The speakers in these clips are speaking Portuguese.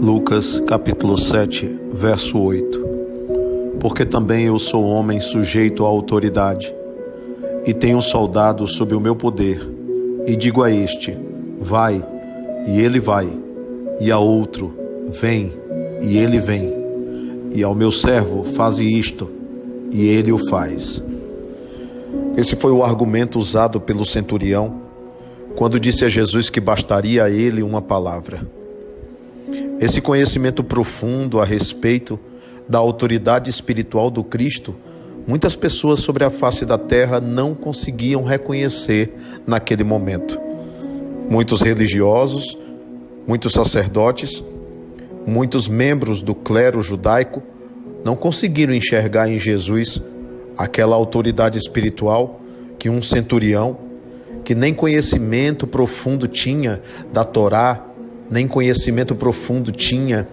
Lucas capítulo 7, verso 8 Porque também eu sou homem sujeito à autoridade, e tenho um soldado sob o meu poder, e digo a este: Vai, e ele vai, e a outro: Vem, e ele vem, e ao meu servo: Faze isto, e ele o faz. Esse foi o argumento usado pelo centurião quando disse a Jesus que bastaria a ele uma palavra. Esse conhecimento profundo a respeito da autoridade espiritual do Cristo, muitas pessoas sobre a face da terra não conseguiam reconhecer naquele momento. Muitos religiosos, muitos sacerdotes, muitos membros do clero judaico não conseguiram enxergar em Jesus aquela autoridade espiritual que um centurião, que nem conhecimento profundo tinha da Torá, nem conhecimento profundo tinha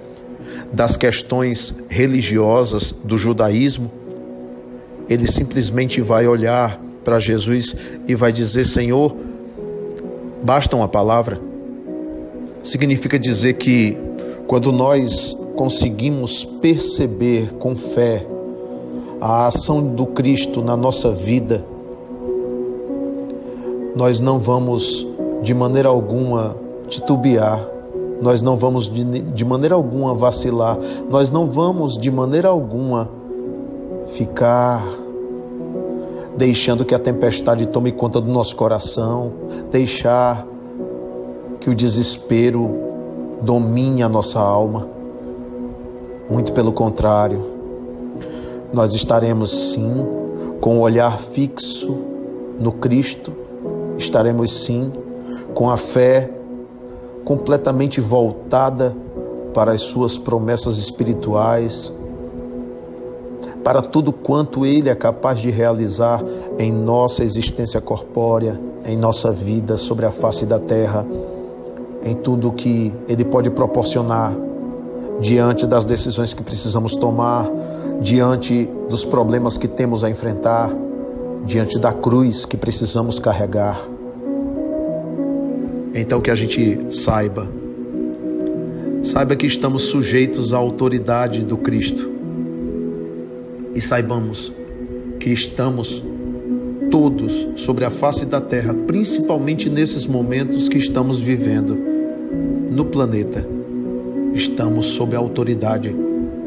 das questões religiosas do judaísmo, ele simplesmente vai olhar para Jesus e vai dizer: Senhor, basta uma palavra. Significa dizer que quando nós conseguimos perceber com fé a ação do Cristo na nossa vida, nós não vamos de maneira alguma titubear, nós não vamos de, de maneira alguma vacilar, nós não vamos de maneira alguma ficar deixando que a tempestade tome conta do nosso coração, deixar que o desespero domine a nossa alma. Muito pelo contrário, nós estaremos sim com o olhar fixo no Cristo, estaremos sim com a fé completamente voltada para as suas promessas espirituais, para tudo quanto Ele é capaz de realizar em nossa existência corpórea, em nossa vida sobre a face da terra, em tudo que Ele pode proporcionar diante das decisões que precisamos tomar, diante dos problemas que temos a enfrentar, diante da cruz que precisamos carregar. Então que a gente saiba, saiba que estamos sujeitos à autoridade do Cristo. E saibamos que estamos todos sobre a face da terra, principalmente nesses momentos que estamos vivendo no planeta, estamos sob a autoridade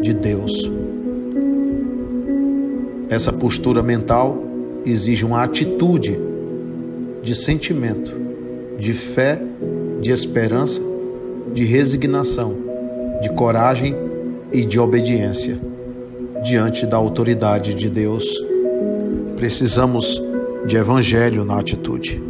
de Deus. Essa postura mental exige uma atitude de sentimento de fé, de esperança, de resignação, de coragem e de obediência diante da autoridade de Deus. Precisamos de evangelho na atitude.